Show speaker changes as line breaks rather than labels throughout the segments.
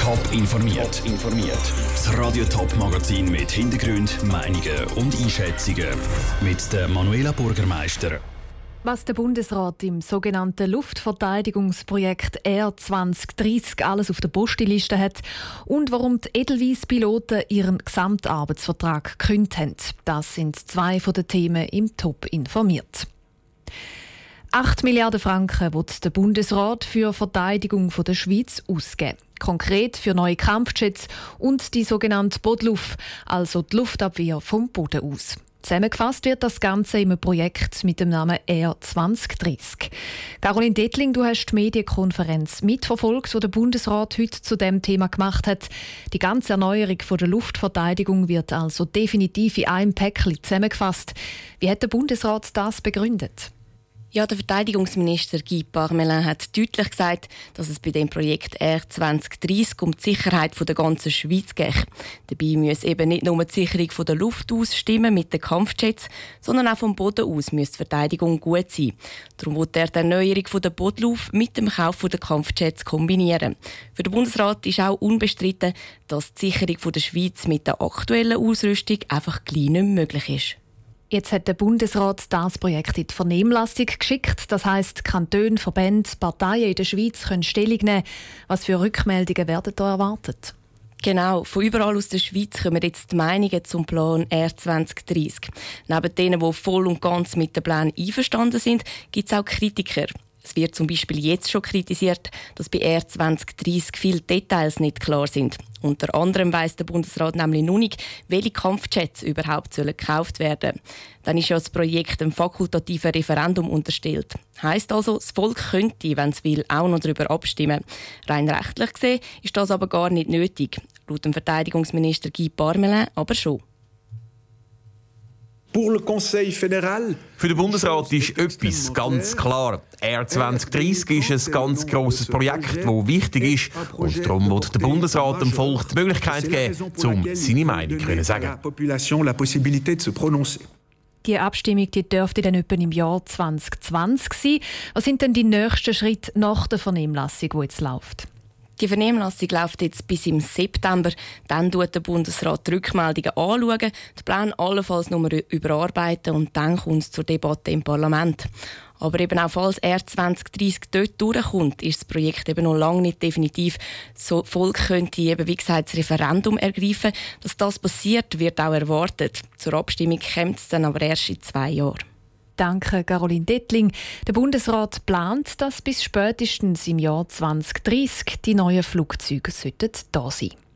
Top informiert. informiert. Das Radio Top Magazin mit Hintergrund, Meinungen und Einschätzungen mit der Manuela Bürgermeister.
Was der Bundesrat im sogenannten Luftverteidigungsprojekt R 2030 alles auf der Postliste hat und warum die Edelweiss-Piloten ihren Gesamtarbeitsvertrag gekündigt haben. Das sind zwei von den Themen im Top informiert. 8 Milliarden Franken wird der Bundesrat für Verteidigung der Schweiz ausgeben. Konkret für neue Kampfjets und die sogenannte Bodluft, also die Luftabwehr vom Boden aus. Zusammengefasst wird das Ganze im Projekt mit dem Namen R 2030. Caroline Dettling, du hast die Medienkonferenz mitverfolgt, die der Bundesrat heute zu dem Thema gemacht hat. Die ganze Erneuerung der Luftverteidigung wird also definitiv in einem Päckchen zusammengefasst. Wie hat der Bundesrat das begründet?
Ja, der Verteidigungsminister Guy Parmelin hat deutlich gesagt, dass es bei dem Projekt R 2030 um die Sicherheit der ganzen Schweiz geht. Dabei muss eben nicht nur die Sicherung von der Luft aus stimmen mit den Kampfjets, sondern auch vom Boden aus muss die Verteidigung gut sein. Darum wird er die Erneuerung der Bodenluft mit dem Kauf der Kampfjets kombinieren. Für den Bundesrat ist auch unbestritten, dass die Sicherung der Schweiz mit der aktuellen Ausrüstung einfach gleich nicht möglich ist.
Jetzt hat der Bundesrat das Projekt in die Vernehmlassung geschickt. Das heißt, Kantone, Verbände, Parteien in der Schweiz können Stellung nehmen. Was für Rückmeldungen werden da erwartet?
Genau, von überall aus der Schweiz kommen jetzt die Meinungen zum Plan R 2030. Neben denen, die voll und ganz mit dem Plan einverstanden sind, gibt es auch Kritiker. Es wird zum Beispiel jetzt schon kritisiert, dass bei R 2030 viele Details nicht klar sind. Unter anderem weiss der Bundesrat nämlich noch nicht, welche Kampfjets überhaupt sollen gekauft werden. Dann ist ja das Projekt einem fakultativen Referendum unterstellt. Heißt also, das Volk könnte, wenn es will, auch noch darüber abstimmen. Rein rechtlich gesehen ist das aber gar nicht nötig. Laut dem Verteidigungsminister Guy Parmelin aber schon.
Für den Bundesrat ist etwas ganz klar. R 2030 ist ein ganz grosses Projekt, das wichtig ist. Und darum wird der Bundesrat dem Volk die Möglichkeit geben, um seine Meinung zu sagen.
Die Abstimmung die dürfte dann etwa im Jahr 2020 sein. Was sind denn die nächsten Schritte nach der Vernehmlassung, die jetzt läuft?
Die Vernehmlassung läuft jetzt bis im September. Dann schaut der Bundesrat die Rückmeldungen anschauen, den Plan allenfalls nochmal überarbeiten und dann kommt es zur Debatte im Parlament. Aber eben auch falls er 2030 dort durchkommt, ist das Projekt eben noch lange nicht definitiv. So Volk könnte eben, wie gesagt, das Referendum ergreifen. Dass das passiert, wird auch erwartet. Zur Abstimmung kommt es dann aber erst in zwei Jahren.
Danke, Caroline Dettling. Der Bundesrat plant, dass bis spätestens im Jahr 2030 die neuen Flugzeuge da sein sollten.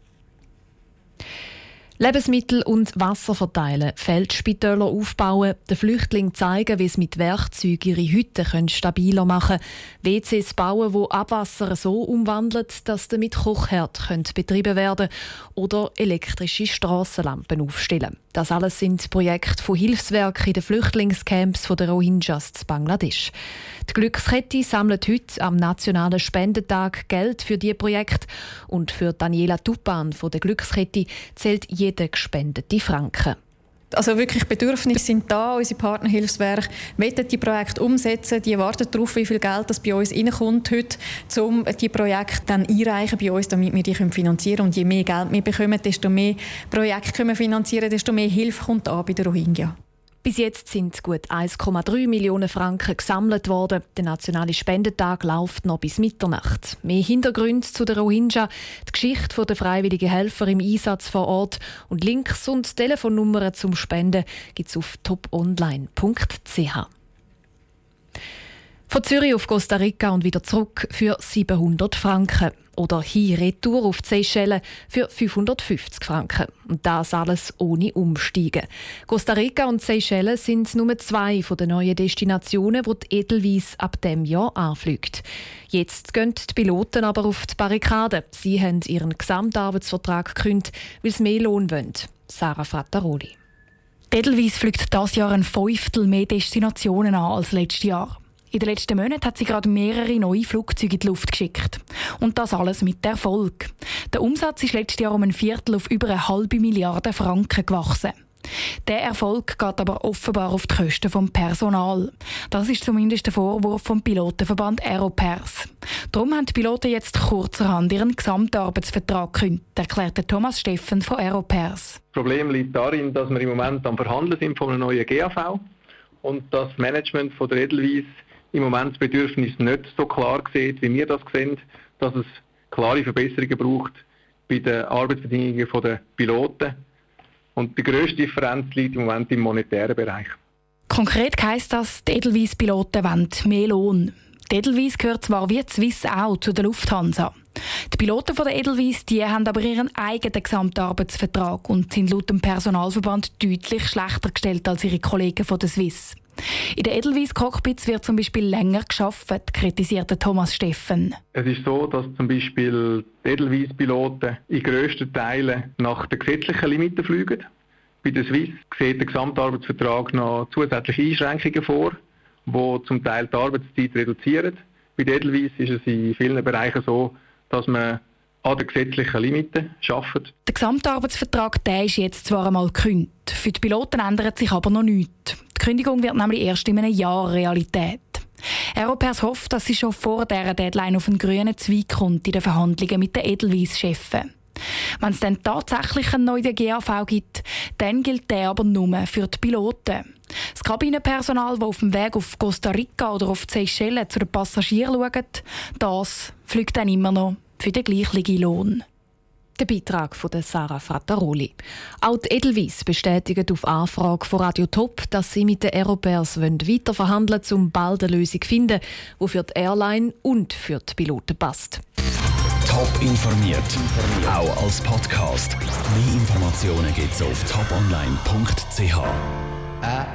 Lebensmittel und Wasser verteilen, Feldspitäler aufbauen, den Flüchtlingen zeigen, wie sie mit Werkzeugen ihre Hütten stabiler machen können, WCs bauen, wo Abwasser so umwandelt, dass damit Kochherd betrieben werden oder elektrische Strassenlampen aufstellen. Das alles sind Projekte von Hilfswerken in den Flüchtlingscamps der Rohingyas in Bangladesch. Die Glückskette sammelt heute am Nationalen Spendentag Geld für diese Projekte und für Daniela Tupan von der Glückskette zählt jeder gespendete Franken.
Also wirklich Bedürfnisse sind da, unsere Partnerhilfswerke wollen die Projekte umsetzen, die warten darauf, wie viel Geld das bei uns reinkommt heute, um die Projekte dann einreichen bei uns, damit wir die finanzieren können. Und je mehr Geld wir bekommen, desto mehr Projekte können wir finanzieren, desto mehr Hilfe kommt an bei den Rohingya.
Bis jetzt sind gut 1,3 Millionen Franken gesammelt worden. Der nationale Spendentag läuft noch bis Mitternacht. Mehr Hintergründe zu der Rohingya, die Geschichte der freiwilligen Helfer im Einsatz vor Ort und Links und Telefonnummern zum Spenden gibt es auf toponline.ch. Von Zürich auf Costa Rica und wieder zurück für 700 Franken. Oder hier retour auf Seychellen für 550 Franken. Und das alles ohne Umsteigen. Costa Rica und Seychellen sind nur zwei von den neuen Destinationen, wo die Edelweiss ab dem Jahr anfliegt. Jetzt gehen die Piloten aber auf die Barrikaden. Sie haben ihren Gesamtarbeitsvertrag gekündigt, weil sie mehr Lohn wollen. Sarah Frattaroli.
Edelweiss fliegt dieses Jahr ein Fünftel mehr Destinationen an als letztes Jahr. In den letzten Monaten hat sie gerade mehrere neue Flugzeuge in die Luft geschickt. Und das alles mit Erfolg. Der Umsatz ist letztes Jahr um ein Viertel auf über eine halbe Milliarde Franken gewachsen. Der Erfolg geht aber offenbar auf die Kosten vom Personal. Das ist zumindest der Vorwurf vom Pilotenverband Aeropers. Darum haben die Piloten jetzt kurzerhand ihren Gesamtarbeitsvertrag gekündigt, erklärte Thomas Steffen von Aeropers.
Das Problem liegt darin, dass wir im Moment am Verhandeln sind von einem neuen GAV und das Management von der Edelweiss im Moment das Bedürfnis nicht so klar sieht, wie wir das sehen, dass es klare Verbesserungen braucht bei den Arbeitsbedingungen der Piloten und die grösste Differenz liegt im Moment im monetären Bereich.
Konkret heisst das, die Edelweiss-Piloten wollen mehr Lohn. Die Edelweiss gehört zwar wie die Swiss auch zu der Lufthansa. Die Piloten von der Edelweiss die haben aber ihren eigenen Gesamtarbeitsvertrag und sind laut dem Personalverband deutlich schlechter gestellt als ihre Kollegen von der Swiss. In den Edelweiss-Cockpits wird zum Beispiel länger geschafft, kritisierte Thomas Steffen.
Es ist so, dass zum Beispiel die Edelweiss-Piloten in grössten Teilen nach den gesetzlichen Limiten fliegen. Bei der Swiss sieht der Gesamtarbeitsvertrag noch zusätzliche Einschränkungen vor, die zum Teil die Arbeitszeit reduzieren. Bei der Edelweiss ist es in vielen Bereichen so, dass man an den gesetzlichen Limiten arbeitet.
Der Gesamtarbeitsvertrag der ist jetzt zwar einmal gekündigt, für die Piloten ändert sich aber noch nichts. Die Kündigung wird nämlich erst in einem Jahr Realität. Aeropers hofft, dass sie schon vor dieser Deadline auf einen grünen Zweig kommt in den Verhandlungen mit den Edelweiss-Chefen. Wenn es dann tatsächlich einen neuen GAV gibt, dann gilt der aber nur für die Piloten. Das Kabinenpersonal, das auf dem Weg auf Costa Rica oder auf Seychellen zu den Passagieren schaut, das fliegt dann immer noch für den gleichen Lohn.
Der Beitrag von Sarah Frattaroli. Auch die Edelweiss bestätigt auf Anfrage von Radio Top, dass sie mit den Aeropairs weiter verhandeln wollen, um bald eine Lösung zu finden, die für die Airline und für die Piloten passt.
Top informiert, auch als Podcast. Mehr Informationen gibt es auf toponline.ch.